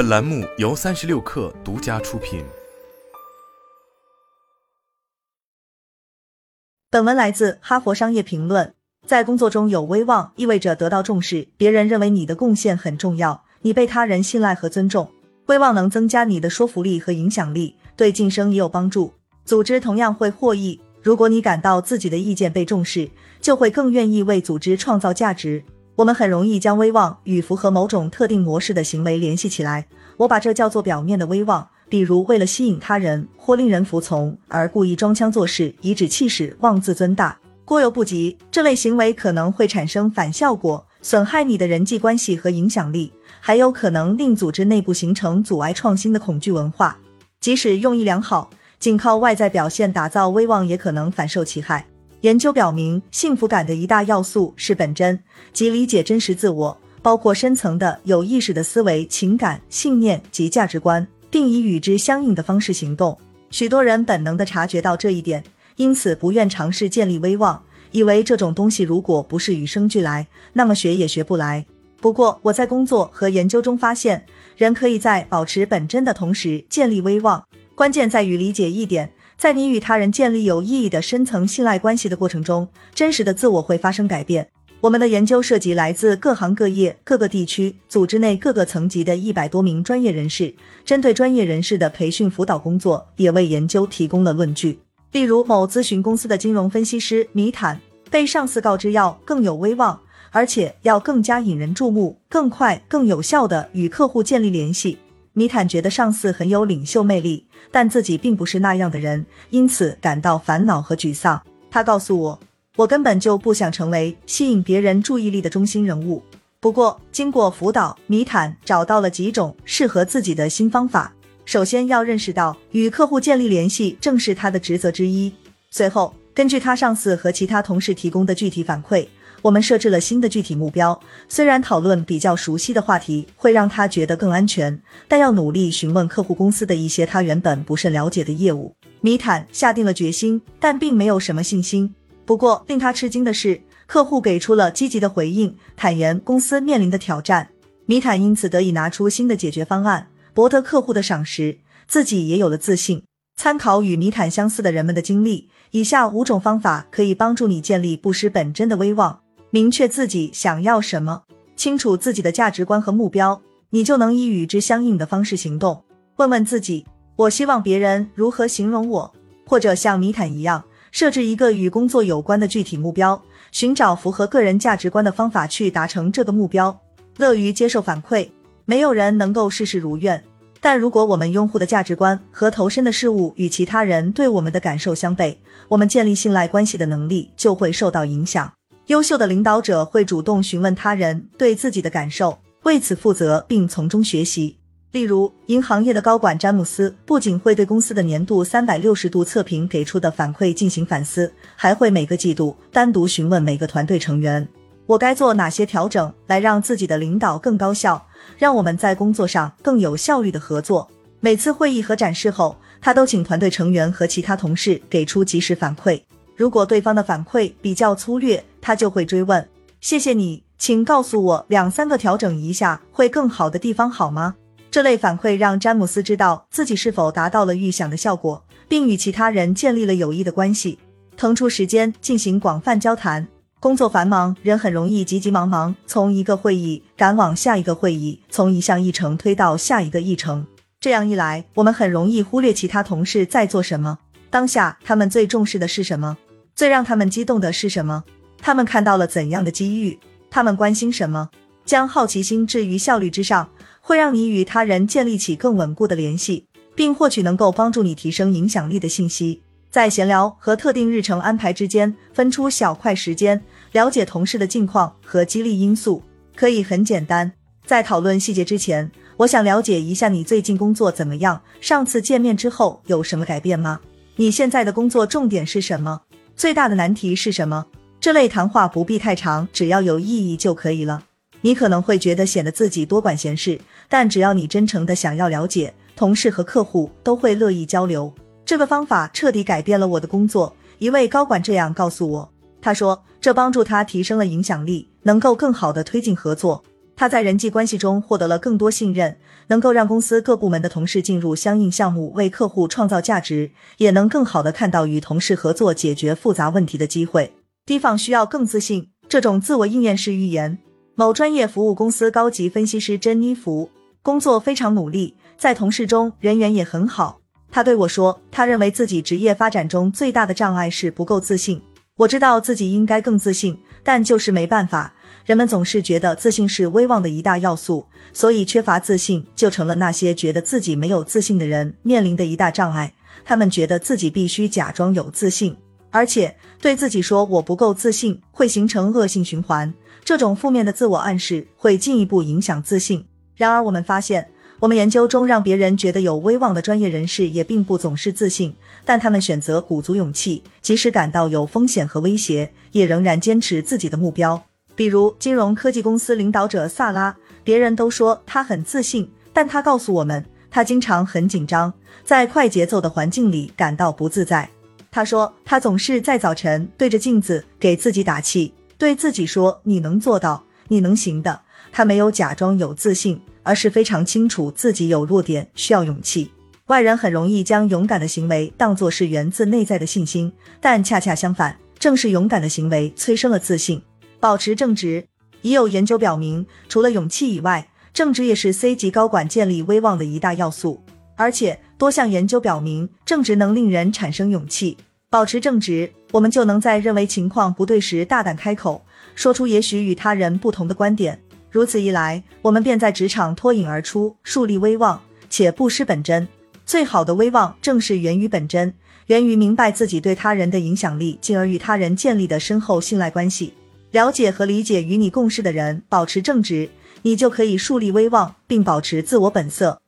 本栏目由三十六氪独家出品。本文来自《哈佛商业评论》。在工作中有威望，意味着得到重视，别人认为你的贡献很重要，你被他人信赖和尊重。威望能增加你的说服力和影响力，对晋升也有帮助。组织同样会获益。如果你感到自己的意见被重视，就会更愿意为组织创造价值。我们很容易将威望与符合某种特定模式的行为联系起来，我把这叫做表面的威望，比如为了吸引他人或令人服从而故意装腔作势、颐指气使、妄自尊大。过犹不及，这类行为可能会产生反效果，损害你的人际关系和影响力，还有可能令组织内部形成阻碍创新的恐惧文化。即使用意良好，仅靠外在表现打造威望，也可能反受其害。研究表明，幸福感的一大要素是本真，即理解真实自我，包括深层的有意识的思维、情感、信念及价值观，并以与之相应的方式行动。许多人本能的察觉到这一点，因此不愿尝试建立威望，以为这种东西如果不是与生俱来，那么学也学不来。不过，我在工作和研究中发现，人可以在保持本真的同时建立威望。关键在于理解一点。在你与他人建立有意义的深层信赖关系的过程中，真实的自我会发生改变。我们的研究涉及来自各行各业、各个地区、组织内各个层级的一百多名专业人士，针对专业人士的培训辅导工作，也为研究提供了论据。例如，某咨询公司的金融分析师米坦被上司告知要更有威望，而且要更加引人注目、更快、更有效地与客户建立联系。米坦觉得上司很有领袖魅力，但自己并不是那样的人，因此感到烦恼和沮丧。他告诉我，我根本就不想成为吸引别人注意力的中心人物。不过，经过辅导，米坦找到了几种适合自己的新方法。首先要认识到，与客户建立联系正是他的职责之一。随后，根据他上司和其他同事提供的具体反馈。我们设置了新的具体目标，虽然讨论比较熟悉的话题会让他觉得更安全，但要努力询问客户公司的一些他原本不甚了解的业务。米坦下定了决心，但并没有什么信心。不过令他吃惊的是，客户给出了积极的回应，坦言公司面临的挑战。米坦因此得以拿出新的解决方案，博得客户的赏识，自己也有了自信。参考与米坦相似的人们的经历，以下五种方法可以帮助你建立不失本真的威望。明确自己想要什么，清楚自己的价值观和目标，你就能以与之相应的方式行动。问问自己，我希望别人如何形容我？或者像米坦一样，设置一个与工作有关的具体目标，寻找符合个人价值观的方法去达成这个目标。乐于接受反馈，没有人能够事事如愿。但如果我们拥护的价值观和投身的事物与其他人对我们的感受相悖，我们建立信赖关系的能力就会受到影响。优秀的领导者会主动询问他人对自己的感受，为此负责并从中学习。例如，银行业的高管詹姆斯不仅会对公司的年度三百六十度测评给出的反馈进行反思，还会每个季度单独询问每个团队成员：“我该做哪些调整来让自己的领导更高效，让我们在工作上更有效率的合作？”每次会议和展示后，他都请团队成员和其他同事给出及时反馈。如果对方的反馈比较粗略，他就会追问：“谢谢你，请告诉我两三个调整一下会更好的地方好吗？”这类反馈让詹姆斯知道自己是否达到了预想的效果，并与其他人建立了有益的关系，腾出时间进行广泛交谈。工作繁忙，人很容易急急忙忙从一个会议赶往下一个会议，从一项议程推到下一个议程。这样一来，我们很容易忽略其他同事在做什么，当下他们最重视的是什么。最让他们激动的是什么？他们看到了怎样的机遇？他们关心什么？将好奇心置于效率之上，会让你与他人建立起更稳固的联系，并获取能够帮助你提升影响力的信息。在闲聊和特定日程安排之间分出小块时间，了解同事的近况和激励因素，可以很简单。在讨论细节之前，我想了解一下你最近工作怎么样？上次见面之后有什么改变吗？你现在的工作重点是什么？最大的难题是什么？这类谈话不必太长，只要有意义就可以了。你可能会觉得显得自己多管闲事，但只要你真诚的想要了解，同事和客户都会乐意交流。这个方法彻底改变了我的工作。一位高管这样告诉我，他说这帮助他提升了影响力，能够更好的推进合作。他在人际关系中获得了更多信任，能够让公司各部门的同事进入相应项目，为客户创造价值，也能更好的看到与同事合作解决复杂问题的机会。提防需要更自信，这种自我应验式预言。某专业服务公司高级分析师珍妮弗工作非常努力，在同事中人缘也很好。他对我说，他认为自己职业发展中最大的障碍是不够自信。我知道自己应该更自信，但就是没办法。人们总是觉得自信是威望的一大要素，所以缺乏自信就成了那些觉得自己没有自信的人面临的一大障碍。他们觉得自己必须假装有自信，而且对自己说我不够自信，会形成恶性循环。这种负面的自我暗示会进一步影响自信。然而，我们发现，我们研究中让别人觉得有威望的专业人士也并不总是自信，但他们选择鼓足勇气，即使感到有风险和威胁，也仍然坚持自己的目标。比如金融科技公司领导者萨拉，别人都说他很自信，但他告诉我们，他经常很紧张，在快节奏的环境里感到不自在。他说，他总是在早晨对着镜子给自己打气，对自己说：“你能做到，你能行的。”他没有假装有自信，而是非常清楚自己有弱点，需要勇气。外人很容易将勇敢的行为当作是源自内在的信心，但恰恰相反，正是勇敢的行为催生了自信。保持正直，已有研究表明，除了勇气以外，正直也是 C 级高管建立威望的一大要素。而且多项研究表明，正直能令人产生勇气。保持正直，我们就能在认为情况不对时大胆开口，说出也许与他人不同的观点。如此一来，我们便在职场脱颖而出，树立威望，且不失本真。最好的威望正是源于本真，源于明白自己对他人的影响力，进而与他人建立的深厚信赖关系。了解和理解与你共事的人，保持正直，你就可以树立威望，并保持自我本色。